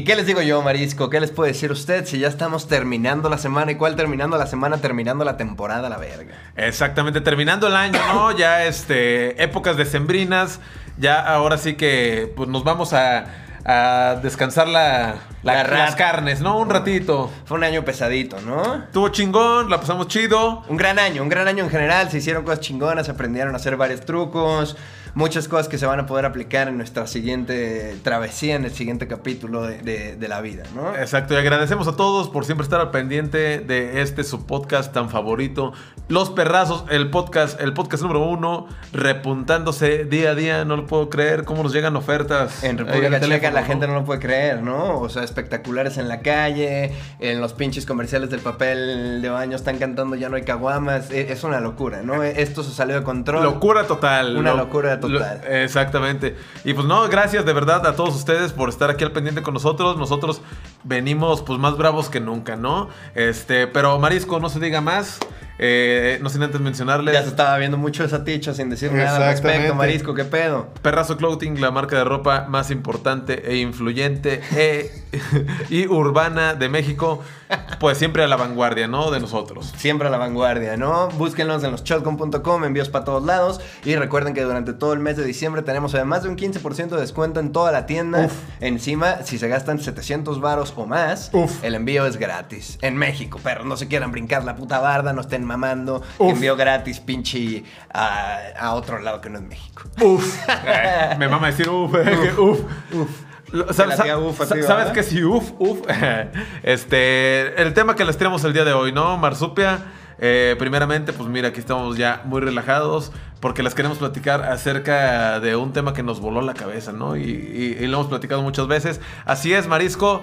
¿Y qué les digo yo, Marisco? ¿Qué les puede decir usted si ya estamos terminando la semana? ¿Y cuál terminando la semana? Terminando la temporada, la verga. Exactamente, terminando el año, ¿no? Ya este, épocas decembrinas, ya ahora sí que pues, nos vamos a, a descansar la, la- La las carnes, ¿no? Un ratito. Fue un año pesadito, ¿no? Estuvo chingón, la pasamos chido. Un gran año, un gran año en general. Se hicieron cosas chingonas, aprendieron a hacer varios trucos, muchas cosas que se van a poder aplicar en nuestra siguiente travesía, en el siguiente capítulo de, de- de la vida, ¿no? Exacto, y agradecemos a todos por siempre estar al pendiente de este su podcast tan favorito, Los Perrazos, el podcast, el podcast número uno, repuntándose día a día, no lo puedo creer, cómo nos llegan ofertas. En República Checa teléfono, la gente no lo puede creer, ¿no? O sea, espectaculares en la calle, en los pinches comerciales del papel de baño están cantando ya no hay caguamas. E- Es una locura, ¿no? Esto se salió de control. Locura total. Una Lo- locura total. lo- exactamente. Y pues no, gracias de verdad a todos ustedes por estar aquí al pendiente con nosotros. Nosotros venimos pues más bravos que nunca, ¿no? Este, pero Marisco, no se diga más. Eh, no sin antes mencionarles. Ya se estaba viendo mucho esa ticha sin decir nada al respecto, Marisco, ¿qué pedo? Perrazo Clothing, la marca de ropa más importante e influyente e- y urbana de México, pues siempre a la vanguardia, ¿no? De nosotros. Siempre a la vanguardia, ¿no? Búsquenlos en loschotcom.com, envíos para todos lados. Y recuerden que durante todo el mes de diciembre tenemos además de un 15% de descuento en toda la tienda. Uf. Encima, si se gastan 700 varos o más, Uf. el envío es gratis. En México, pero no se quieran brincar la puta barda, no estén mamando. Uf. Envío gratis, pinche, a, a otro lado que no es México. Uf. Eh, me mama decir uf. eh, que uf. Lo- Te sa- la sa- tía uf ¿Sabes ¿verdad? que si uf, uf? Este, el tema que les tiramos el día de hoy, ¿no? Marsupia. eh, primeramente, pues mira, aquí estamos ya muy relajados porque les queremos platicar acerca de un tema que nos voló la cabeza, ¿no? Y, y- y lo hemos platicado muchas veces. Así es, Marisco.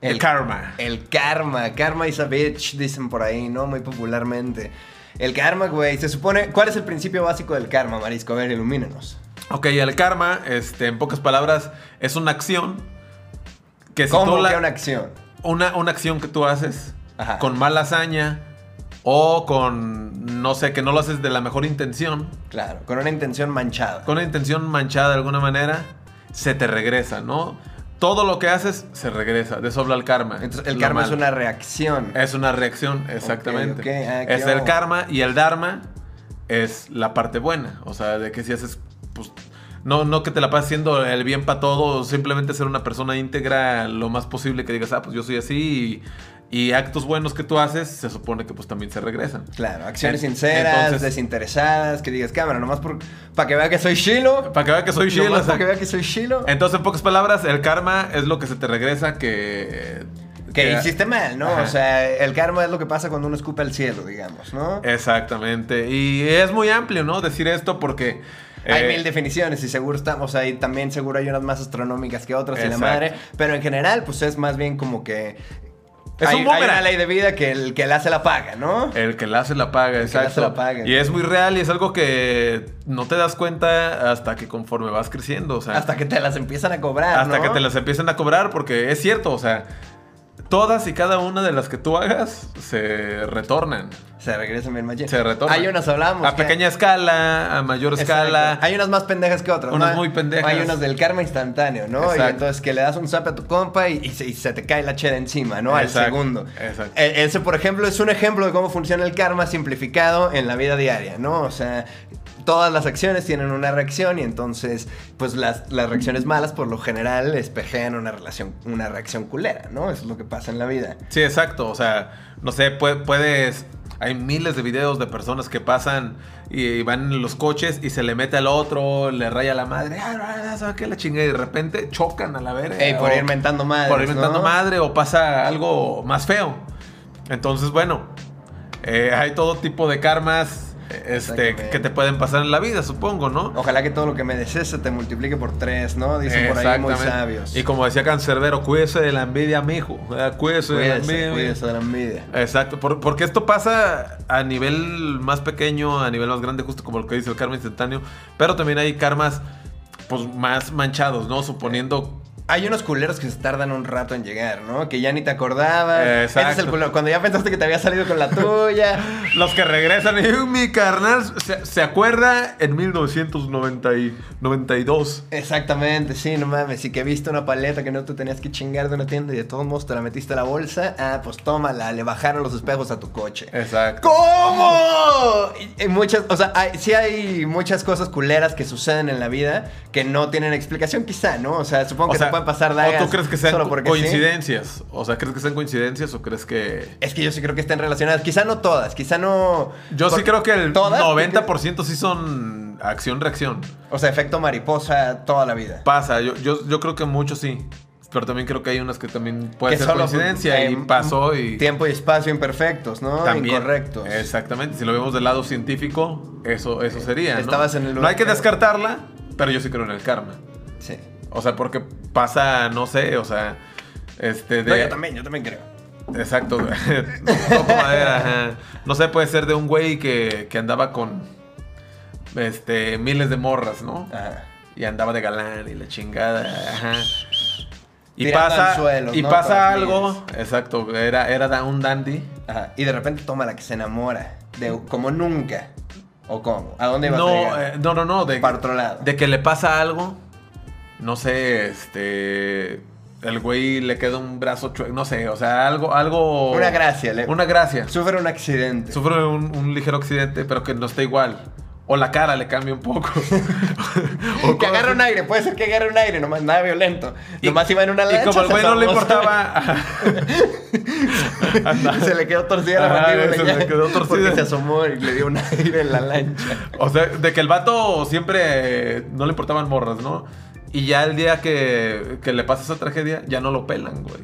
El, karma. El karma. Karma is a bitch, dicen por ahí, ¿no? Muy popularmente. El karma, güey. Se supone. ¿Cuál es el principio básico del karma, Marisco? A ver, ilumínenos. Ok, el karma, este, en pocas palabras, es una acción que si ¿Cómo tú la- que una acción? una, una acción que tú haces Ajá. con mala hazaña o con, no sé, que no lo haces de la mejor intención, Claro, con una intención manchada. con una intención manchada de alguna manera, se te regresa, ¿no? Todo lo que haces se regresa, de eso habla el karma. Entonces, el Lo karma es malo. una reacción. Es una reacción, exactamente. ok, ah, qué es el karma y el dharma es la parte buena. O sea, de que si haces, pues, no, no que te la pases haciendo el bien para todo, simplemente ser una persona íntegra lo más posible que digas, ah, pues yo soy así y, y actos buenos que tú haces, se supone que pues también se regresan. Claro, acciones En- sinceras, entonces- desinteresadas, que digas cámara, nomás por, para que vea que soy chilo. Para que vea que soy. Nomás para exacto. que vea que soy chilo. Entonces, en pocas palabras, el karma es lo que se te regresa que... Que hiciste mal, ¿no? Ajá. O sea, el karma es lo que pasa cuando uno escupe al cielo, digamos, ¿no? Exactamente. Y es muy amplio, ¿no? Decir esto porque... Hay eh, mil definiciones y seguro estamos ahí también, seguro hay unas más astronómicas que otras y la Exacto. madre, pero en general pues es más bien como que Es hay, un hay una ley de vida que el que la hace la paga, ¿no? El que la hace la paga, El que la exacto. hace la paga. Y es muy real y es algo que no te das cuenta hasta que conforme vas creciendo, o sea, Hasta que te las empiezan a cobrar, hasta ¿no? que te las empiecen a cobrar, porque es cierto, o sea, todas y cada una de las que tú hagas se retornan. Se regresan bien machín. Se retornan. Hay unas hablamos. A que- pequeña escala, a mayor Exacto. escala. Hay unas más pendejas que otras. Unas ¿no? muy pendejas. Hay unas del karma instantáneo, ¿no? Exacto. Y entonces que le das un zap a tu compa y, y se, y se te cae la cheda encima, ¿no? Al segundo. exacto. E- ese, por ejemplo, es un ejemplo de cómo funciona el karma simplificado en la vida diaria, ¿no? O sea, todas las acciones tienen una reacción y entonces, pues las, las reacciones malas por lo general espejean una relación, una reacción culera, ¿no? Eso es lo que pasa en la vida. Sí, exacto. O sea, no sé, pue- puedes. Hay miles de videos de personas que pasan y van en los coches y se le mete al otro, le raya la madre, ah, ¿sabes qué? La chinga y de repente chocan a la verga. Ey, por o- ir mentando madres, Por ir mentando ¿no? madre o pasa algo más feo. Entonces, bueno, eh, hay todo tipo de karmas este, que te pueden pasar en la vida, supongo, ¿no? Ojalá que todo lo que me desees se te multiplique por tres, ¿no? Dicen por ahí muy sabios. Y como decía Cancerbero, cuídese de la envidia, mijo. Cuídese, de la envidia. cuídese de la envidia. Exacto, por- porque esto pasa a nivel más pequeño, a nivel más grande, justo como lo que dice el karma instantáneo, pero también hay karmas pues más manchados, ¿no? Suponiendo Hay unos culeros que se tardan un rato en llegar, ¿no? Que ya ni te acordabas. Exacto. Ese es el culero. Cuando ya pensaste que te había salido con la tuya. Los que regresan y "Uh, mi carnal se, se acuerda en 1992. Exactamente, sí, no mames. Y que viste una paleta que no te tenías que chingar de una tienda y de todos modos te la metiste a la bolsa. Ah, pues tómala, le bajaron los espejos a tu coche. Exacto. ¿Cómo? Y- y muchas, o sea, hay- sí hay muchas cosas culeras que suceden en la vida que no tienen explicación, quizá, ¿no? O sea, supongo O que sea, te pueden pasar dagas. ¿O tú crees que sean solo sí. coincidencias? O sea, ¿crees que sean coincidencias o crees que...? Es que yo sí creo que están relacionadas. Quizá no todas, quizá no. Yo sí creo que el ¿Todas? 90% sí son acción-reacción. O sea, efecto mariposa toda la vida. Pasa, yo, yo, yo creo que muchos sí. Pero también creo que hay unas que también puede Que ser solo, coincidencia y pasó y... Tiempo y espacio imperfectos, ¿no? También. Incorrectos. Exactamente. Si lo vemos del lado científico, eso, eso sería. ¿no? Estabas en el no hay que descartarla, pero yo sí creo en el karma. Sí. O sea, porque pasa, no sé, o sea, este de. No, yo también, yo también creo. Exacto. Toco madera, ajá. No sé, puede ser de un güey que, que andaba con este miles de morras, ¿no? Ajá. Y andaba de galán y la chingada, ajá. Y pasa, suelo, y ¿no? pasa algo, exacto, era, era un dandy. Ajá. Y de repente toma la que se enamora. De, como nunca. ¿O cómo? ¿A dónde ibas a No, llegar? eh, no, no, no, de, Para otro lado. de que le pasa algo, no sé, este, el güey le queda un brazo chueco, no sé, o sea, algo, algo... Una gracia. le- Una gracia. Sufre un accidente. Sufre un, un ligero accidente, pero que no está igual. O la cara le cambia un poco. O que agarra un aire, puede ser que agarre un aire, nomás nada violento. nomás iba en una Y lancha. como al se güey no le importaba. se le quedó torcida la mandíbula se le quedó torcida. Porque se asomó y le dio un aire en la lancha. o sea, de que el vato siempre no le importaban morras, ¿no? Y ya el día que, que le pasa esa tragedia, ya no lo pelan, güey.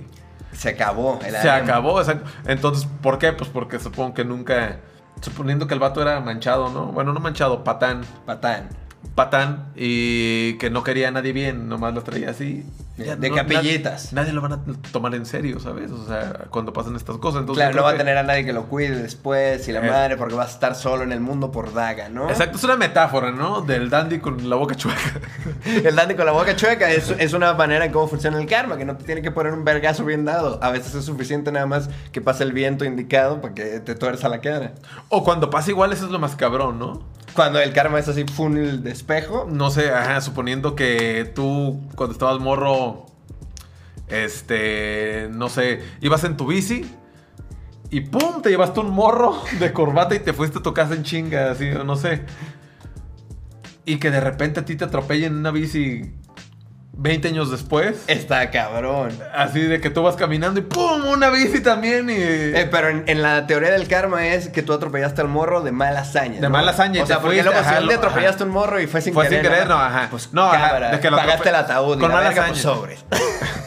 Se acabó. el Se acabó, exacto. Entonces, ¿por qué? Pues porque supongo que nunca. Suponiendo que el vato era manchado, ¿no? Bueno, no manchado, patán. Patán. Patán y que no quería a nadie bien, nomás lo traía así. De no- capillitas. Nadie, nadie lo van a tomar en serio, ¿sabes? O sea, cuando pasan estas cosas. Entonces, claro, no va a tener a nadie que lo cuide después y la Es- madre porque vas a estar solo en el mundo por daga, ¿no? Exacto, es una metáfora, ¿no? Del dandy con la boca chueca. El dandy con la boca chueca es, es una manera en cómo funciona el karma, que no te tiene que poner un vergazo bien dado. A veces es suficiente nada más que pase el viento indicado para que te tuerza la cara. O cuando pasa igual, eso es lo más cabrón, ¿no? Cuando el karma es así funnel de espejo, No sé, ajá, suponiendo que tú cuando estabas morro, este, no sé, ibas en tu bici y ¡pum! Te llevaste un morro de corbata y te fuiste a tu casa en chinga, así, no sé. Y que de repente a ti te atropellen en una bici 20 años después. está cabrón. Así de que tú vas caminando y ¡pum! Una bici también y... Eh, pero en, en la teoría del karma es que tú atropellaste al morro de mala hazaña. De ¿no? mala hazaña y O sea, porque fuiste, luego ajá, lo- atropellaste ajá. un morro y fue sin Fue querer. sin querer, no, ajá. Pues No, ajá, cámara, de que lo pagaste el ataúd y con la mala pues hazaña. sobres.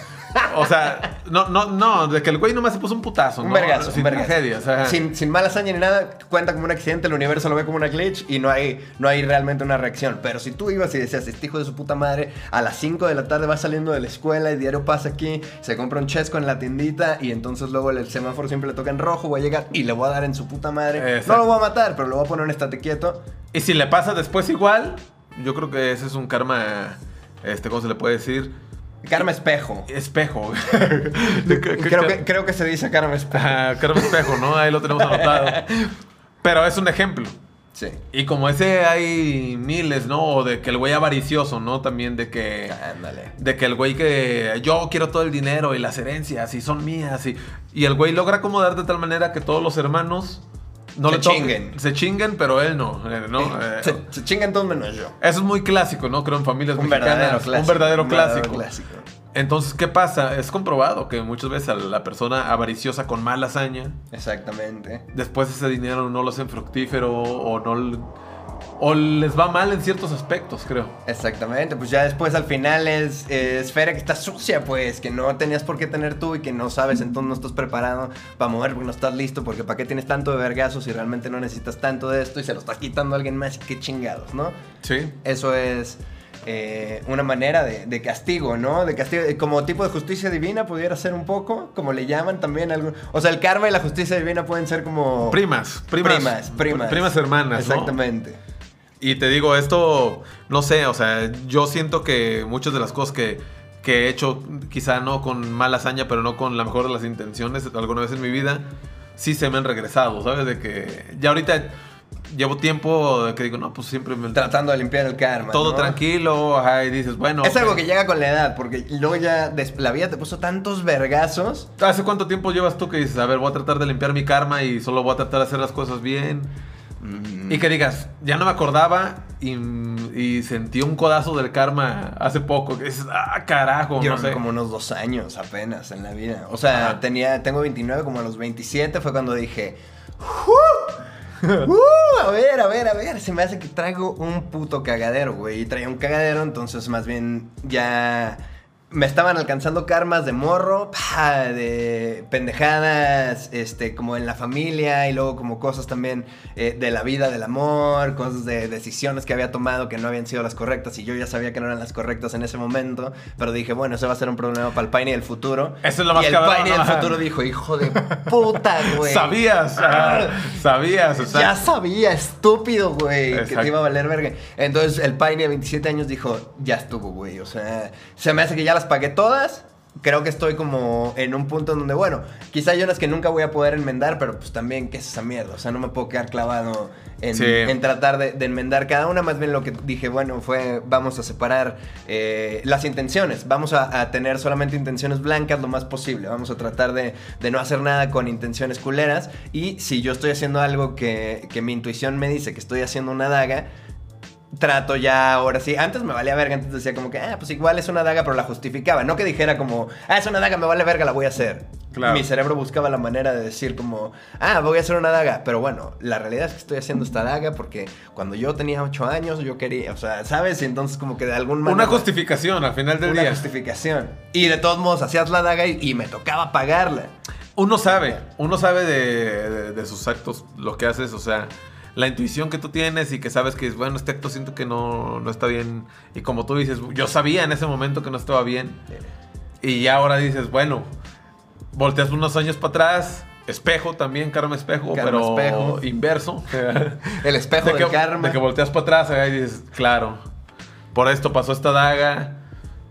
O sea, no, no, no, de que el güey nomás se puso un putazo, Un ¿no? vergazo, Sin un vergazo. tragedia, o sea. sin, sin mala hazaña ni nada, cuenta como un accidente, el universo lo ve como una glitch y no hay, no hay realmente una reacción. Pero si tú ibas y decías, este hijo de su puta madre, a las 5 de la tarde va saliendo de la escuela y diario pasa aquí, se compra un chesco en la tiendita y entonces luego el semáforo siempre le toca en rojo, voy a llegar y le voy a dar en su puta madre. Exacto. No lo voy a matar, pero lo voy a poner en estate quieto. Y si le pasa después igual, yo creo que ese es un karma, este, ¿cómo se le puede decir? Karma espejo. Espejo. Creo que, creo que se dice karma espejo. Karma espejo, ¿no? Ahí lo tenemos anotado. Pero es un ejemplo. Sí. Y como ese hay miles, ¿no? O de que el güey avaricioso, ¿no? También de que... Ándale. De que el güey que yo quiero todo el dinero y las herencias y son mías y, y el güey logra acomodar de tal manera que todos los hermanos no Se le chinguen. Se chinguen, pero él no. eh, ¿no? Eh, Se, se chingan todos menos yo. eso es muy clásico, ¿no? Creo en familias Un mexicanas. verdadero clásico. Un verdadero un clásico. clásico. Entonces, ¿qué pasa? Es comprobado que muchas veces a la persona avariciosa con mala hazaña, Exactamente. después ese dinero no lo hacen fructífero o no... O les va mal en ciertos aspectos, creo. Exactamente, pues ya después al final es eh, esfera que está sucia, pues, que no tenías por qué tener tú y que no sabes, entonces no estás preparado para mover porque no estás listo, porque para qué tienes tanto de vergazos si realmente no necesitas tanto de esto y se lo estás quitando a alguien más y qué chingados, ¿no? Sí. Eso es eh, una manera de, de castigo, ¿no? De castigo, como tipo de justicia divina pudiera ser un poco, como le llaman también algún... O sea, el karma y la justicia divina pueden ser como... Primas, primas. Primas, primas. Primas hermanas, ¿no? Y te digo, esto, no sé, o sea, yo siento que muchas de las cosas que, que he hecho, quizá no con mala hazaña, pero no con la mejor de las intenciones alguna vez en mi vida, sí se me han regresado, ¿sabes? De que ya ahorita llevo tiempo de que digo, no, pues siempre me... Tratando de limpiar el karma. Todo ¿no? tranquilo, ajá, y dices, bueno... Es algo que llega con la edad, porque luego ya la vida te puso tantos vergazos. ¿Hace cuánto tiempo llevas tú que dices, a ver, voy a tratar de limpiar mi karma y solo voy a tratar de hacer las cosas bien? Mm. Y que digas, ya no me acordaba y, y sentí un codazo del karma hace poco. Que dices, ah, carajo, Yo no sé. como unos dos años apenas en la vida. O sea, Ajá. tenía, tengo 29, como a los 27 fue cuando dije... "Uh, uh, a ver, a ver, a ver, se me hace que traigo un puto cagadero, güey. Y traía un cagadero, entonces más bien ya me estaban alcanzando karmas de morro, pa, de pendejadas, este, como en la familia y luego como cosas también eh, de la vida, del amor, cosas de decisiones que había tomado que no habían sido las correctas y yo ya sabía que no eran las correctas en ese momento, pero dije, bueno, eso va a ser un problema para el Paine del futuro. Eso es lo más Y el cabrón, Paine ¿no? del futuro dijo, hijo de puta, güey. Sabías, sabías, o sea, Ya sabía, estúpido, güey, que te iba a valer verga. Entonces el Paine de 27 años dijo, ya estuvo, güey. O sea, se me hace que ya las pagué todas. Creo que estoy como en un punto en donde, bueno, quizá hay unas que nunca voy a poder enmendar, pero pues también, ¿qué es esa mierda? O sea, no me puedo quedar clavado en, Sí. en tratar de, de enmendar cada una. Más bien lo que dije, bueno, fue, vamos a separar eh, las intenciones. Vamos a, a tener solamente intenciones blancas lo más posible. Vamos a tratar de, de no hacer nada con intenciones culeras. Y si yo estoy haciendo algo que, que mi intuición me dice que estoy haciendo una daga, trato ya ahora sí. Antes me valía verga, antes decía como que, ah, pues igual es una daga, pero la justificaba. No que dijera como, ah, es una daga, me vale verga, la voy a hacer. Claro. Mi cerebro buscaba la manera de decir como, ah, voy a hacer una daga. Pero bueno, la realidad es que estoy haciendo esta daga porque cuando yo tenía 8 años yo quería, o sea, ¿sabes? Y entonces como que de algún una manera... justificación al final del Una día. justificación. Y de todos modos hacías la daga y, y me tocaba pagarla. Uno sabe, uno sabe de, de- de sus actos, lo que haces, o sea, la intuición que tú tienes y que sabes que, bueno, este acto siento que no, no está bien. Y como tú dices, yo sabía en ese momento que no estaba bien. Y ya ahora dices, bueno, volteas unos años para atrás, espejo también, karma espejo, Karma pero espejo. inverso. El espejo de, del que, karma. de que volteas para atrás y dices, claro, por esto pasó esta daga.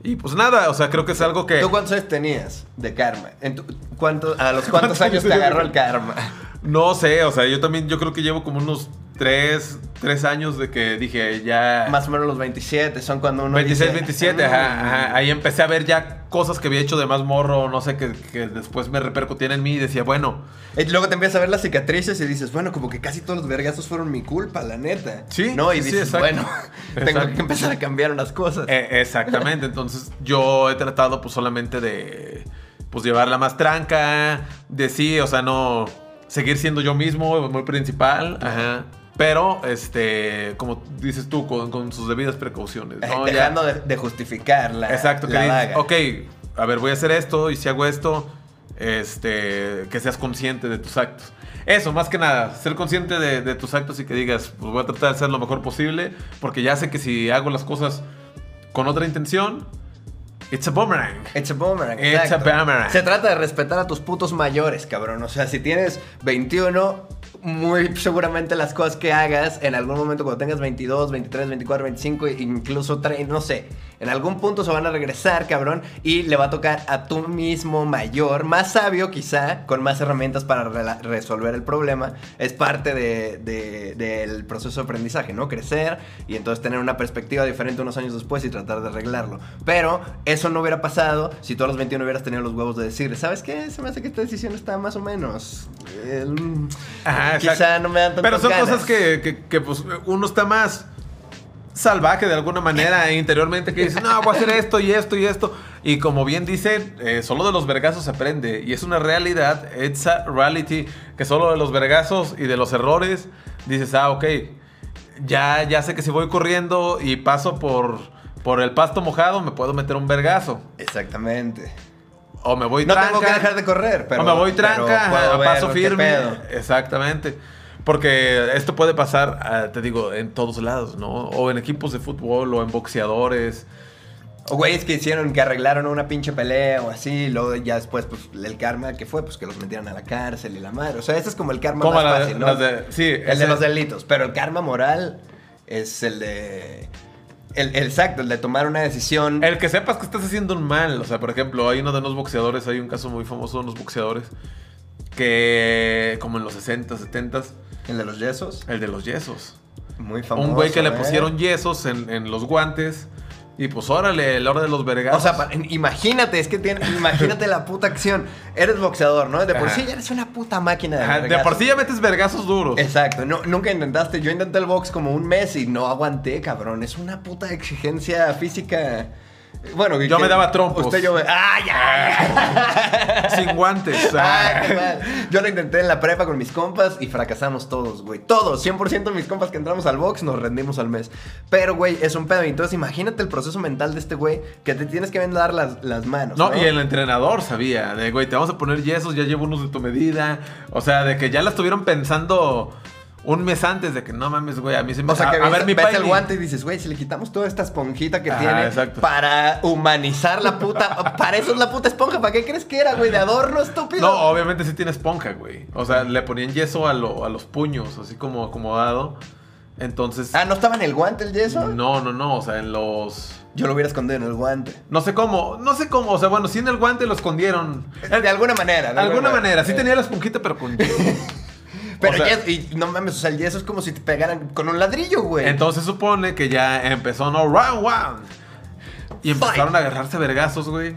Y pues nada, o sea, creo que es algo que... ¿Tú cuántos años tenías de karma? ¿En tu- cuánto- ¿A los cuántos ¿Cuántos años te agarró el karma? No sé, o sea, yo también, yo creo que llevo como unos tres, tres años de que dije ya... Más o menos los 27, son cuando uno 26, dice, 27, "Mm". ajá, ajá. Ahí empecé a ver ya cosas que había hecho de más morro, no sé, que, que después me repercutían en mí y decía, bueno, Y luego te empiezas a ver las cicatrices y dices, bueno, como que casi todos los vergazos fueron mi culpa, la neta. Sí, ¿No? Y sí, sí, dices, exacto. bueno, tengo Exacto. que empezar a cambiar unas cosas. eh, exactamente, entonces yo he tratado pues solamente de, pues llevarla más tranca, de sí, o sea, no, seguir siendo yo mismo, muy principal, ajá. Pero, este, como dices tú, con, con sus debidas precauciones. Eh, ¿no? Ya- Dejando de, de justificar la, Exacto, que la dices, daga. ok, a ver, voy a hacer esto y si hago esto, este, que seas consciente de tus actos. Eso, más que nada, ser consciente de, de tus actos y que digas, pues voy a tratar de hacer lo mejor posible, porque ya sé que si hago las cosas con otra intención, it's a boomerang. It's a boomerang. It's exacto. a boomerang. Se trata de respetar a tus putos mayores, cabrón. O sea, si tienes 21, muy seguramente las cosas que hagas en algún momento cuando tengas 22, 23, 24, 25, incluso 30, no sé, en algún punto se van a regresar, cabrón, y le va a tocar a tu mismo mayor, más sabio quizá, con más herramientas para rela- resolver el problema. Es parte de- de- del proceso de aprendizaje, ¿no? Crecer y entonces tener una perspectiva diferente unos años después y tratar de arreglarlo. Pero eso no hubiera pasado si tú a los 21 hubieras tenido los huevos de decir, ¿sabes qué? Se me hace que esta decisión está más o menos. eh, mm, Ajá, quizá no me dan tantas Pero son ganas. cosas que, que- que, pues uno está más salvaje de alguna manera interiormente que dice, no, voy a hacer esto y esto y esto. Y como bien dicen, eh, solo de los vergazos se aprende. Y es una realidad, it's a reality, que solo de los vergazos y de los errores dices, ah, ok, ya, ya sé que si voy corriendo y paso por, por el pasto mojado, me puedo meter un vergazo. Exactamente. O me voy No tranca. tengo que dejar de correr, pero. o me voy tranca, a paso firme. Exactamente. Porque esto puede pasar, ah, te digo, en todos lados, ¿no? O en equipos de fútbol, o en boxeadores. O güeyes que hicieron, que arreglaron una pinche pelea o así, y luego ya después, pues, el karma que fue, pues que los metieron a la cárcel y la madre. O sea, ese es como el karma Como más la fácil, ¿no? de- sí, el de los delitos. Pero el karma moral es el de. El, el exacto, el de tomar una decisión. El que sepas que estás haciendo un mal. O sea, por ejemplo, hay uno de unos boxeadores, hay un caso muy famoso de unos boxeadores que, como en los 60, 70, El de los yesos. el de los yesos. Muy famoso. un güey que le ¿eh? pusieron yesos en, en los guantes. Y pues órale, la hora de los vergazos. O sea, pa- imagínate, es que tiene, imagínate la puta acción. Eres boxeador, ¿no? De por Ajá. sí ya eres una puta máquina de Ajá, de vergazos. por sí ya metes vergazos duros. Exacto, no, nunca intentaste. Yo intenté el box como un mes y no aguanté, cabrón. Es una puta exigencia física. Bueno, Yo que- me daba trompos. Usted yo me. ¡Ah, ya! Sin guantes. Qué mal. Yo lo intenté en la prepa con mis compas y fracasamos todos, güey. Todos, 100% de mis compas que entramos al box nos rendimos al mes. Pero, güey, es un pedo. Entonces, imagínate el proceso mental de este güey que te tienes que vendar las, las manos. No, y el entrenador sabía, de güey, te vamos a poner yesos, ya llevo unos de tu medida. O sea, de que ya la estuvieron pensando un mes antes de que no mames, güey, a mí se me O sea, que a, a ves, ver mi ves el guante y dices, güey, si le quitamos toda esta esponjita que tiene exacto. para humanizar la puta... para eso es la puta esponja. ¿Para qué crees que era, güey? De adorno, estúpido. No, obviamente sí tiene esponja, güey. O sea, le ponían yeso a, lo- a los puños, así como acomodado. Entonces. Ah, ¿no estaba en el guante el yeso? No, no, no. O sea, en los. Yo lo hubiera escondido en el guante. No sé cómo, no sé cómo. O sea, bueno, sí en el guante lo escondieron. De alguna manera. De alguna manera. Sí Eh, tenía la esponjita, pero con yeso. Pero o sea- yeso- y no mames, o sea, el yeso es como si te pegaran con un ladrillo, güey. Entonces supone que ya empezó, no, round one. Y empezaron Fight. a agarrarse vergazos, güey.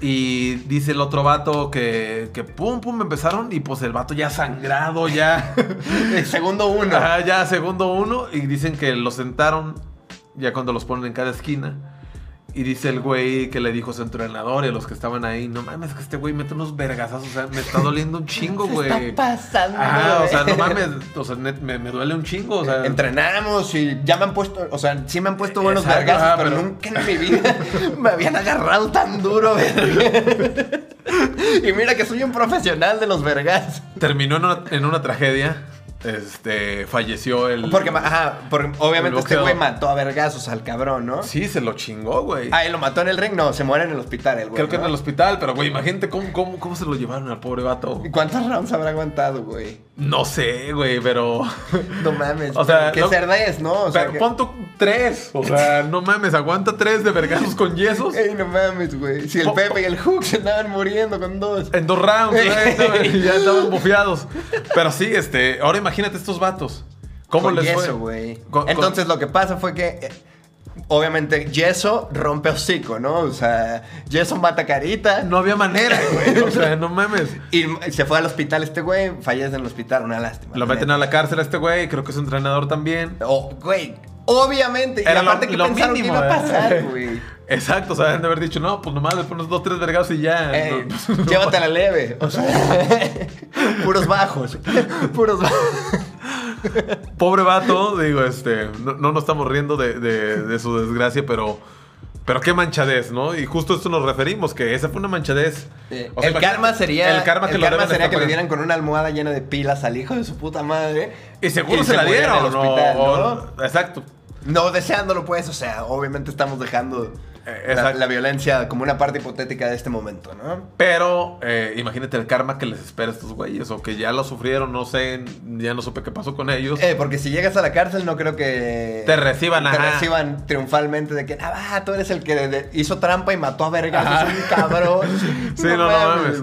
Y dice el otro vato que, que pum, pum, empezaron. Y pues el vato ya sangrado, ya. El segundo uno. Ajá, ya segundo uno. Y dicen que los sentaron ya cuando los ponen en cada esquina. Y dice el güey que le dijo a su entrenador y a los que estaban ahí, no mames, que este güey mete unos vergazazos, o sea, me está doliendo un chingo, güey. está pasando. Ajá, o sea, no mames, o sea, me, me duele un chingo, o sea. Entrenamos y ya me han puesto, o sea, sí me han puesto buenos Exacto, vergazos, pero- nunca en mi vida me habían agarrado tan duro, verga. Y mira que soy un profesional de los vergazos. Terminó en una, en una tragedia. Este, falleció el. Porque, ajá, porque obviamente este güey mató a vergazos al cabrón, ¿no? Sí, se lo chingó, güey. Ah, ¿y lo mató en el ring? No, se muere en el hospital el güey. Creo que en el hospital, pero güey, imagínate cómo, cómo, cómo se lo llevaron al pobre vato. ¿Y ¿Cuántos rounds habrá aguantado, güey? No sé, güey, pero. No mames. O sea, es, ¿no? O sea, pero que- pon tú tres. O sea, no mames, aguanta tres de vergazos con yesos. Ey, no mames, güey. Si el Pepe y el Hook se andaban muriendo con dos. En dos rounds, güey, ya estaban bufeados. Pero sí, este, ahora imagínate estos vatos. ¿Cómo con les yeso, fue? güey. Con- Entonces lo que pasa fue que, eh, obviamente, yeso rompe hocico, ¿no? O sea, yeso mata carita. No había manera, güey. O sea, no mames. Y se fue al hospital este güey, fallece en el hospital, una lástima. Lo meten a la cárcel a este güey, creo que es entrenador también. Oh, güey, obviamente. Era y aparte lo- que lo pensaron mínimo, que iba a ¿eh? pasar, güey. Exacto, o sea, deben de haber dicho, no, pues nomás le pones dos, tres vergazos y ya. Eh, No, no, llévatela leve. O sea, puros bajos. Puros bajos. Pobre vato, digo, este, no, no nos estamos riendo de, de- de su desgracia, pero, pero qué manchadez, ¿no? Y justo a esto nos referimos, que esa fue una manchadez. O sea, el karma sería, el karma que, lo karma sería que le dieran con una almohada llena de pilas al hijo de su puta madre. Y seguro y se, la dieron, el ¿no? hospital, O- Exacto. No deseándolo, pues, o sea, obviamente estamos dejando la, exacto. la violencia como una parte hipotética de este momento, ¿no? Pero eh, imagínate el karma que les espera a estos güeyes, o que ya lo sufrieron, no sé, ya no supe qué pasó con ellos. Eh, porque si llegas a la cárcel, no creo que. Te reciban, Te ajá. reciban triunfalmente de que, ah, tú eres el que hizo trampa y mató a vergas, es un cabrón. Sí, no, no mames.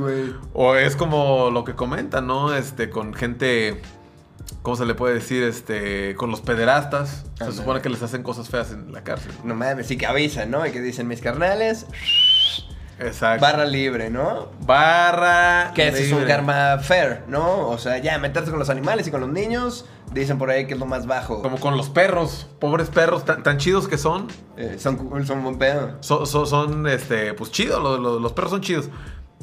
O es como lo que comentan, ¿no? Este, con gente, ¿cómo se le puede decir? Este, con los pederastas. Se supone que les hacen cosas feas en la cárcel. No mames, sí que avisan, ¿no? Y que dicen mis carnales, Exacto. barra libre, ¿no? Barra. Que ese es un karma fair, ¿no? O sea, ya meterse con los animales y con los niños, dicen por ahí que es lo más bajo. Como con los perros, pobres perros, tan, tan chidos que son. Eh, son, buen pedo. Son, son, son, este, pues chidos, lo- lo- los perros son chidos.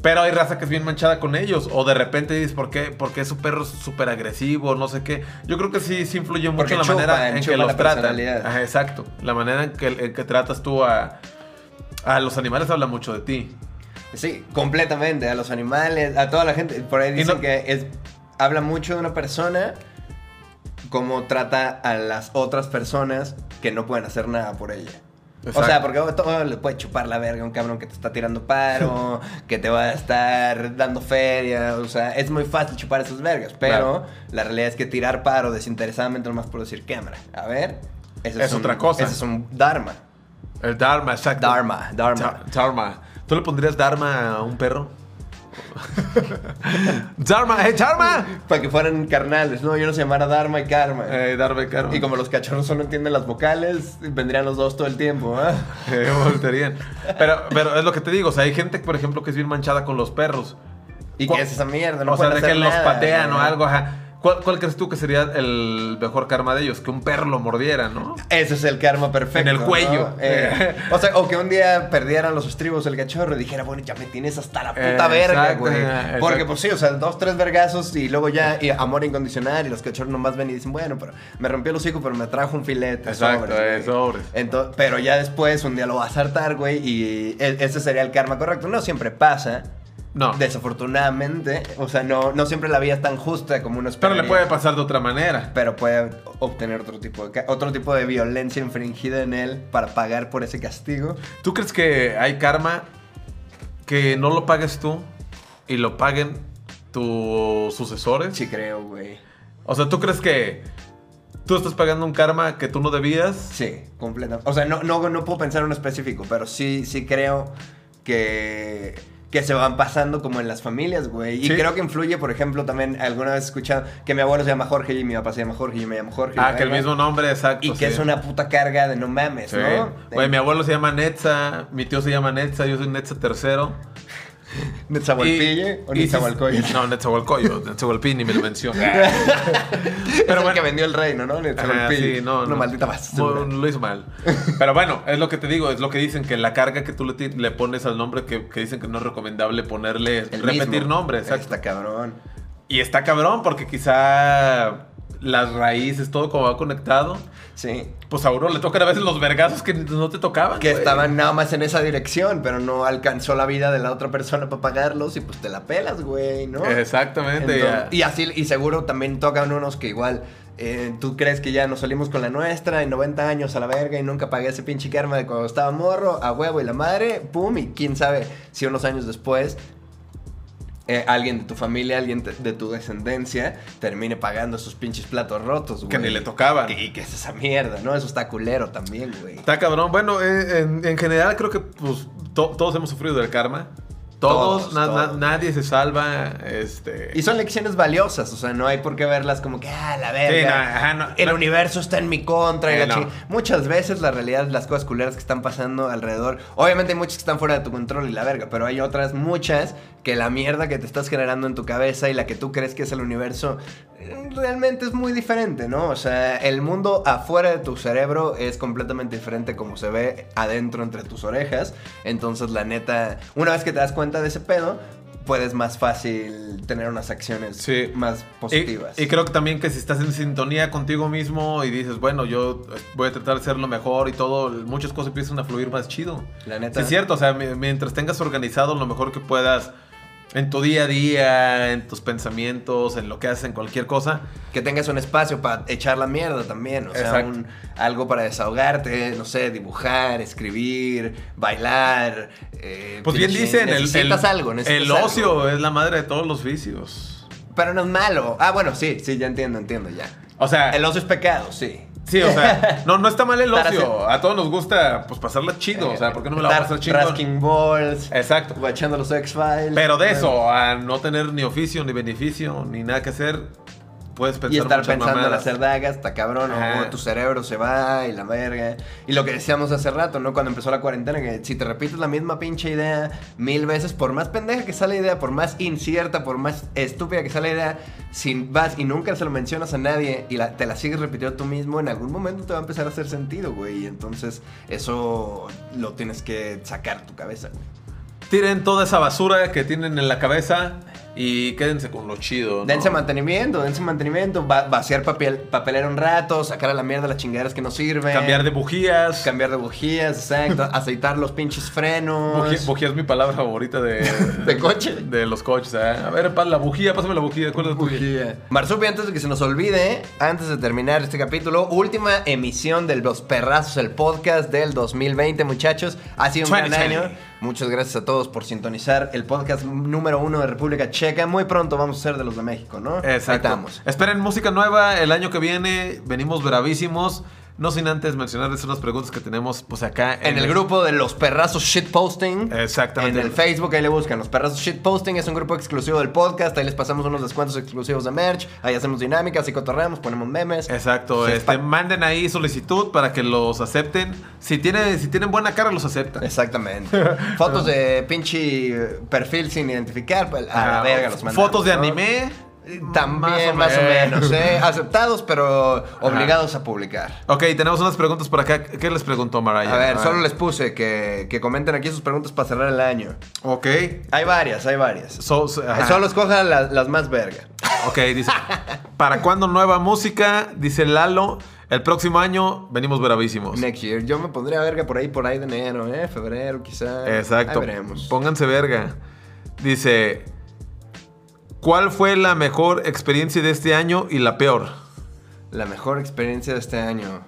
Pero hay raza que es bien manchada con ellos. O de repente dices, ¿por qué, ¿Por qué su perro es súper agresivo? No sé qué. Yo creo que sí, sí influye mucho Porque en la manera en que los tratan. Ajá, exacto. La manera en que, en que tratas tú a, a los animales habla mucho de ti. Sí, completamente. A los animales, a toda la gente. Por ahí dicen no- que es, habla mucho de una persona cómo trata a las otras personas que no pueden hacer nada por ella. O sea, porque todo le puede chupar la verga a un cabrón que te está tirando paro, que te va a estar dando feria, o sea, es muy fácil chupar esas vergas, pero Claro. la realidad es que tirar paro desinteresadamente nomás por decir cámara. A ver, Ese es un- otra cosa. Ese es un Dharma. El Dharma, exacto. Dharma, Dharma. Dha- Dharma. ¿Tú le pondrías Dharma a un perro? Dharma, ¡eh, Dharma! Para que fueran carnales, ¿no? Yo no se llamara Dharma y Karma. Eh, Dharma y Karma. Y como los cachorros solo entienden las vocales, vendrían los dos todo el tiempo, ¿ah? Eh, voltearían. Pero, pero es lo que te digo, o sea, hay gente, por ejemplo, que es bien manchada con los perros. ¿Y ¿Cuál- qué es esa mierda? No o sea, de que los patean ¿no? o algo, ajá. ¿Cuál, cuál crees tú que sería el mejor karma de ellos? Que un perro lo mordiera, ¿no? Ese es el karma perfecto. En el cuello. ¿no? Eh, o sea, o que un día perdieran los estribos el cachorro y dijera, bueno, ya me tienes hasta la puta Eh, verga, güey. exacto. Porque, pues sí, o sea, dos, tres vergazos y luego ya y amor incondicional y los cachorros nomás ven y dicen, bueno, pero me rompió el hocico, pero me trajo un filete. Exacto, sobres, güey". eh, sobres. Ento- pero ya después un día lo vas a hartar, güey, y e- ese sería el karma correcto. No siempre pasa. No. Desafortunadamente, o sea, no, no siempre la vida es tan justa como uno Pero esperaría. le puede pasar de otra manera. pero puede obtener otro tipo de otro tipo de violencia infringida en él para pagar por ese castigo. ¿Tú crees que hay karma que no lo pagues tú y lo paguen tus sucesores? Sí creo, güey. O sea, ¿tú crees que tú estás pagando un karma que tú no debías? Sí, completamente. O sea, no, no, no puedo pensar en uno específico, pero sí, sí creo que, que se van pasando como en las familias, güey. Y Sí. creo que influye, por ejemplo, también alguna vez he escuchado que mi abuelo se llama Jorge y mi papá se llama Jorge y yo me llamo Jorge. Ah, que el mismo nombre, exacto. Y que es una puta carga de no mames, Sí. ¿no? Güey, mi abuelo se llama Netza, mi tío se llama Netza, yo soy Netza tercero. ¿Netzahualpille o Netzahualcoyotl? No, Netzahualpín, ni me lo menciona. Pero bueno. que vendió el reino, ¿no? Netzahualpille. sí, no, Una no. maldita basura. Lo hizo mal. Pero bueno, es lo que te digo, es lo que dicen, que la carga que tú le, pones al nombre, que, que dicen que no es recomendable ponerle, El repetir mismo. nombres. exacto. Está cabrón. Y está cabrón, porque quizá las raíces, todo como va conectado, Sí. pues a uno le tocan a veces los vergazos que no te tocaban. Que güey. estaban nada más en esa dirección, pero no alcanzó la vida de la otra persona para pagarlos y pues te la pelas, güey, ¿no? Exactamente. Entonces- y así, y seguro también tocan unos que igual eh, tú crees que ya nos salimos con la nuestra en 90 años a la verga y nunca pagué ese pinche karma de cuando estaba morro, a huevo y la madre, pum, y quién sabe si unos años después eh, alguien de tu familia, alguien te- de tu descendencia termine pagando esos pinches platos rotos, güey. Que ni le tocaban. Y que es esa mierda, ¿no? Eso está culero también, güey. Está cabrón. Bueno, eh, en, en general creo que pues, to- todos hemos sufrido del karma. Todos, Todos, na- na- todos. nadie se salva. Este. Y son lecciones valiosas, o sea, no hay por qué verlas como que, ah, la Sí, verga. no, ajá, no, el no. universo está en mi contra. y la Muchas veces la realidad, las cosas culeras que están pasando alrededor. Obviamente hay muchas que están fuera de tu control y la verga, pero hay otras muchas que la mierda que te estás generando en tu cabeza y la que tú crees que es el universo eh, realmente es muy diferente, ¿no? O sea, el mundo afuera de tu cerebro es completamente diferente como se ve adentro entre tus orejas. Entonces, la neta, una vez que te das cuenta de ese pedo, puedes más fácil tener unas acciones Sí. más positivas. Y, y creo que también que si estás en sintonía contigo mismo y dices, bueno, yo voy a tratar de ser lo mejor y todo, muchas cosas empiezan a fluir más chido. La neta. Sí, es cierto, o sea, mi- mientras tengas organizado lo mejor que puedas en tu día a día, en tus pensamientos, en lo que haces, en cualquier cosa. Que tengas un espacio para echar la mierda también, o sea, un- algo para desahogarte, no sé, dibujar, escribir, bailar. eh, Pues bien dicen, el, el, algo, el algo. ocio es la madre de todos los vicios. Pero no es malo. Ah, bueno, sí, sí, ya entiendo, entiendo ya. O sea, El ocio es pecado, sí. Sí, o sea, no, no está mal el ocio. A todos nos gusta pues pasarla chido, o sea, ¿por qué no me la voy a pasar chido? Rasking balls, Exacto. guachando los X-Files. Pero de eso, a no tener ni oficio, ni beneficio, ni nada que hacer, puedes pensar Y estar pensando en hacer dagas, está cabrón, Ajá. o tu cerebro se va y la verga. Y lo que decíamos hace rato, ¿no? Cuando empezó la cuarentena, que si te repites la misma pinche idea mil veces, por más pendeja que sea la idea, por más incierta, por más estúpida que sea la idea, si vas y nunca se lo mencionas a nadie y la- te la sigues repitiendo tú mismo, en algún momento te va a empezar a hacer sentido, güey. Y entonces eso lo tienes que sacar tu cabeza, güey. Tiren toda esa basura que tienen en la cabeza y quédense con lo chido. ¿no? Dense mantenimiento, dense mantenimiento, va- vaciar papel, papelera un rato, sacar a la mierda las chingaderas que no sirven. Cambiar de bujías. Cambiar de bujías, exacto. aceitar los pinches frenos. Bujía, bujía es mi palabra favorita de, De coche. de los coches. ¿eh? A ver, pa, la bujía, pásame la bujía. ¿Cuál es la tuya? Marsupi, antes de que se nos olvide, antes de terminar este capítulo, última emisión de Los Perrazos, el podcast del 2020, muchachos. Ha sido un gran 2020. año. Muchas gracias a todos por sintonizar el podcast número uno de República Checa. Muy pronto vamos a ser de los de México, ¿no? Exacto. Esperen música nueva el año que viene. Venimos bravísimos. No sin antes mencionarles unas preguntas que tenemos pues acá En el grupo de los perrazos shitposting. Exactamente. En el Facebook, ahí le buscan los perrazos shitposting. Es un grupo exclusivo del podcast. Ahí les pasamos unos descuentos exclusivos de merch. Ahí hacemos dinámicas y cotorreamos, ponemos memes. Exacto, este, manden ahí solicitud para que los acepten. Si, tiene, si tienen buena cara, los aceptan. Exactamente. Fotos de pinche perfil sin identificar. pues, A la verga los mandamos, Fotos de ¿no? anime. También, más o, menos, ¿eh? Aceptados, pero obligados a publicar. Ok, tenemos unas preguntas por acá. ¿Qué les preguntó Mariah? A ver, solo les puse que, que comenten aquí sus preguntas para cerrar el año. Ok. Hay varias, hay varias. So- so- ajá. Solo escoja las, las más verga. Ok, dice. ¿Para cuándo nueva música? Dice Lalo. El próximo año venimos bravísimos. Next year. Yo me pondría verga por ahí, por ahí de enero, ¿eh? Febrero, quizá. Exacto. Ahí veremos. Pónganse verga. Dice. ¿Cuál fue la mejor experiencia de este año y la peor? La mejor experiencia de este año.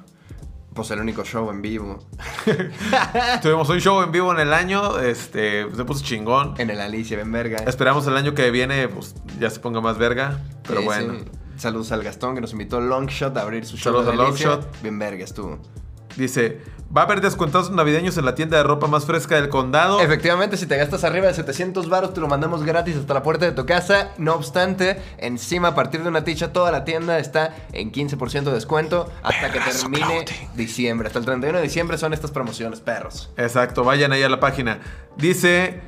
Pues el único show en vivo. Tuvimos un show en vivo en el año. Este. Se puso chingón. En el Alicia, ven verga. Esperamos el año que viene, pues ya se ponga más verga. Pero Sí, bueno. sí. Saludos al Gastón que nos invitó Longshot a abrir su show. Saludos a. Longshot. Bien verga estuvo. Dice, va a haber descuentos navideños en la tienda de ropa más fresca del condado. Efectivamente, si te gastas arriba de 700 baros, te lo mandamos gratis hasta la puerta de tu casa. No obstante, encima, a partir de una ticha, toda la tienda está en 15% de descuento hasta que termine diciembre. Hasta el 31 de diciembre son estas promociones, perros. Exacto, vayan ahí a la página. Dice,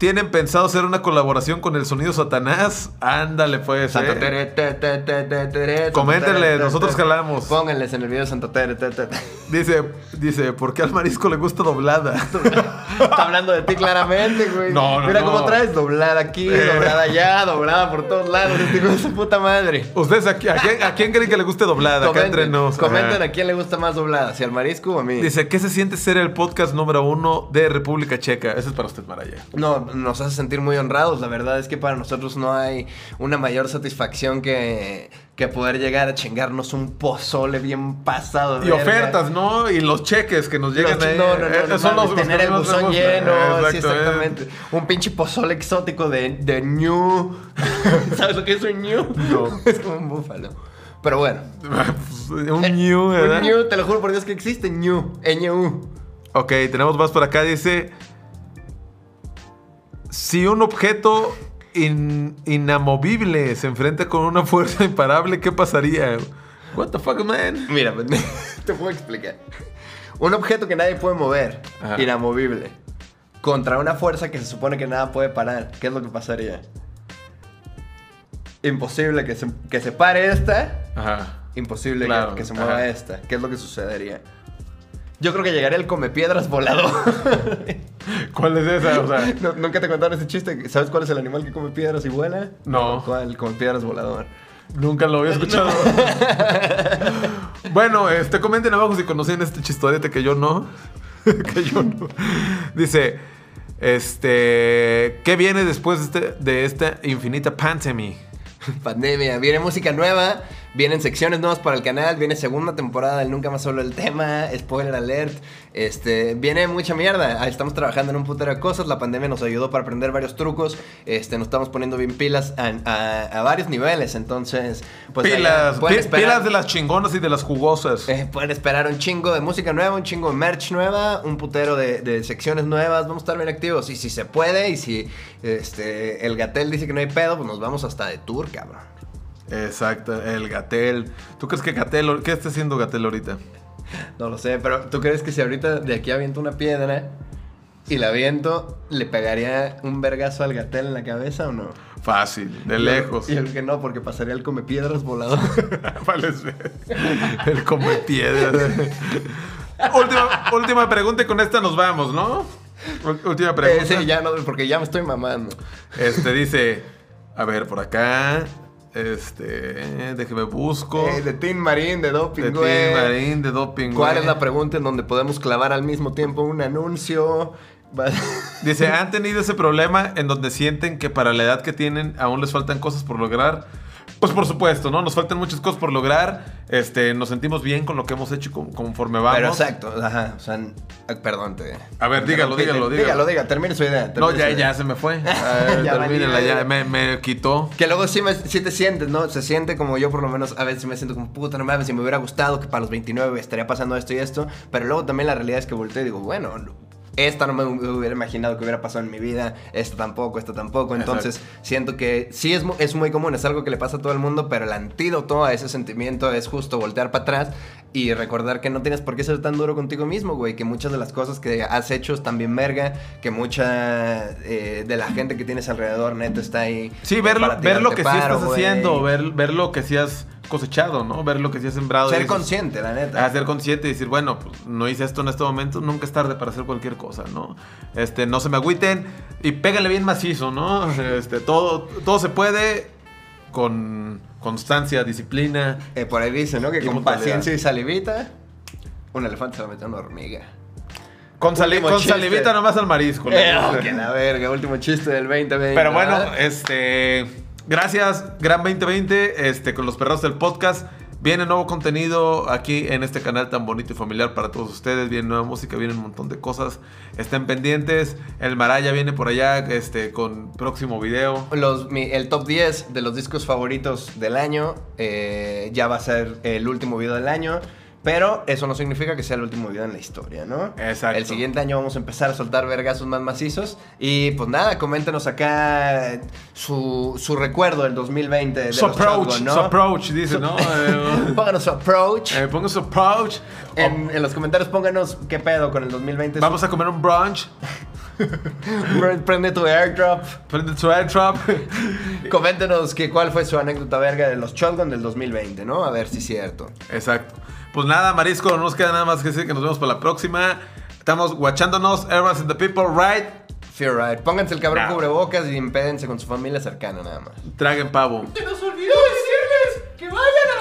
¿tienen pensado hacer una colaboración con el sonido Satanás? Ándale pues. Santa eh. Tere, te, te, te, Coméntenle, nosotros jalamos. Pónganles en el video Santa Tere, te, te, te. Dice, dice, ¿por qué al marisco le gusta doblada? Está hablando de ti claramente, güey. No, no, Mira no. cómo traes doblada aquí, Eh. doblada allá, doblada por todos lados. Este hijo de su puta madre. ¿Ustedes a, qui- a quién, a quién creen que le guste doblada? Acá entre nos. comenten a quién le gusta más doblada, si al marisco o a mí. Dice, ¿qué se siente ser el podcast número uno de República Checa? Ese es para usted, Maraya. No, nos hace sentir muy honrados. La verdad es que para nosotros no hay una mayor satisfacción que, que poder llegar a chingarnos un pozole bien pasado. Y verga. ofertas, ¿no? Y los cheques que nos llegan ahí. no, no, no, Eh, no, son los- tener el buzón lleno, sí, eh. exactamente. Un pinche pozole exótico de, de ñu. ¿Sabes lo que es un ñu? No. es como un búfalo. Pero bueno. un new, ¿verdad? Un ñu, te lo juro por Dios que existe ñu. Ñu. Ok, tenemos más por acá. Dice: Si un objeto in- inamovible se enfrenta con una fuerza imparable, ¿qué pasaría? What the fuck, man? Mira, te puedo explicar. Un objeto que nadie puede mover, Ajá. inamovible, contra una fuerza que se supone que nada puede parar. ¿Qué es lo que pasaría? Imposible que se, que se pare esta. Ajá. Imposible que- se mueva ajá. esta. ¿Qué es lo que sucedería? Yo creo que llegaría el come piedras volador. ¿Cuál es esa? O sea, No, ¿Nunca te contaron ese chiste? ¿Sabes cuál es el animal que come piedras y vuela? No. ¿Cuál? Come piedras volador. nunca lo había escuchado. bueno, este, comenten abajo si conocían este chistorete que yo no. que yo no. Dice, este, ¿qué viene después de, este- de esta infinita pandemia? Pandemia. Viene música nueva, vienen secciones nuevas para el canal, viene segunda temporada del Nunca Más Solo el Tema, spoiler alert. Este, viene mucha mierda. Ahí Estamos trabajando en un putero de cosas. La pandemia nos ayudó para aprender varios trucos. Este, nos estamos poniendo bien pilas a, a- a varios niveles. Entonces, pues pilas, pueden pi- esperar- pilas de las chingonas y de las jugosas. Eh, pueden esperar un chingo de música nueva, un chingo de merch nueva, un putero de, de secciones nuevas. Vamos a estar bien activos. Y si se puede, y si este, el Gatel dice que no hay pedo, pues nos vamos hasta de tour, cabrón. Exacto, el Gatel. ¿Tú crees que Gatel, qué está haciendo Gatel ahorita? No lo sé, pero ¿tú crees que si ahorita de aquí aviento una piedra y la aviento, le pegaría un vergazo al Gatel en la cabeza o no? Fácil, de lejos. Yo creo que no, porque pasaría el come piedras sí. El come piedras. última, última pregunta y con esta nos vamos, ¿no? Última pregunta. Eh, sí, ya no, porque ya me estoy mamando. Este dice, a ver, por acá. Este, déjeme busco. Eh, de Tin Marín, de Doping, de. Tim Marín, de Doping. ¿Cuál es la pregunta en donde podemos clavar al mismo tiempo un anuncio? Dice, ¿han tenido ese problema en donde sienten que para la edad que tienen aún les faltan cosas por lograr? Pues por supuesto, ¿no? Nos faltan muchas cosas por lograr. Este, nos sentimos bien con lo que hemos hecho con- conforme vamos. Pero exacto, ajá, o sea, ah, perdón, te... A ver, dígalo, te- dígalo, dígalo. Dígalo, diga, termine su idea. No, ya, idea. ya se me fue. Ya termínela, valí, ya. ya. Me, me quitó. Que luego sí, me, sí te sientes, ¿no? Se siente como yo por lo menos a veces me siento como, puta, no mames, si me hubiera gustado que para los 29 estaría pasando esto y esto, pero luego también la realidad es que volteo y digo, bueno, esta no me hubiera imaginado que hubiera pasado en mi vida, esto tampoco, esto tampoco, entonces siento que sí es, es muy común, es algo que le pasa a todo el mundo, pero el antídoto a ese sentimiento es justo voltear para atrás y recordar que no tienes por qué ser tan duro contigo mismo, güey, que muchas de las cosas que has hecho están bien verga, que mucha eh, de la gente que tienes alrededor neto está ahí. Sí, ver, ver lo que sí estás haciendo, ver, ver lo que sí has cosechado, ¿no? Ver lo que sí has sembrado. Ser consciente, la neta. A ser consciente y decir, bueno, pues no hice esto en este momento, nunca es tarde para hacer cualquier cosa, ¿no? Este, no se me agüiten y pégale bien macizo, ¿no? Este, todo, todo se puede con constancia, disciplina. Eh, por ahí dice, ¿no? Que con paciencia y salivita, un elefante se lo mete a una hormiga. Con, sali- con salivita nomás al marisco. Eh, ¿no? oh, que la verga, último chiste del 2020. Pero bueno, ¿verdad? este. Gracias, Gran 2020, este, con los perros del podcast. Viene nuevo contenido aquí en este canal tan bonito y familiar para todos ustedes. Viene nueva música, viene un montón de cosas. Estén pendientes. El Maraya viene por allá este, con próximo video. Los, mi- el top 10 de los discos favoritos del año eh, ya va a ser el último video del año. Pero eso no significa que sea el último video en la historia, ¿no? Exacto. El siguiente año vamos a empezar a soltar vergazos más macizos. Y pues nada, coméntenos acá su, su recuerdo del 2020 de Su los approach, Shotgun, ¿no? su approach, dice, ¿no? Pónganos su approach. eh, ponga su approach. En, en los comentarios pónganos qué pedo con el 2020. Vamos a comer un brunch. Pre- Prende tu airdrop. Prende su airdrop. Coméntenos que, cuál fue su anécdota verga de los Shotgun del 2020, ¿no? A ver si es cierto. Exacto. Pues nada, Marisco, no nos queda nada más que decir que nos vemos para la próxima. Estamos guachándonos. Everyone's in the people, right? Fear right. Pónganse el cabrón cubrebocas y impédense con su familia cercana, nada más. Traguen pavo. Se nos olvidó decirles que vayan a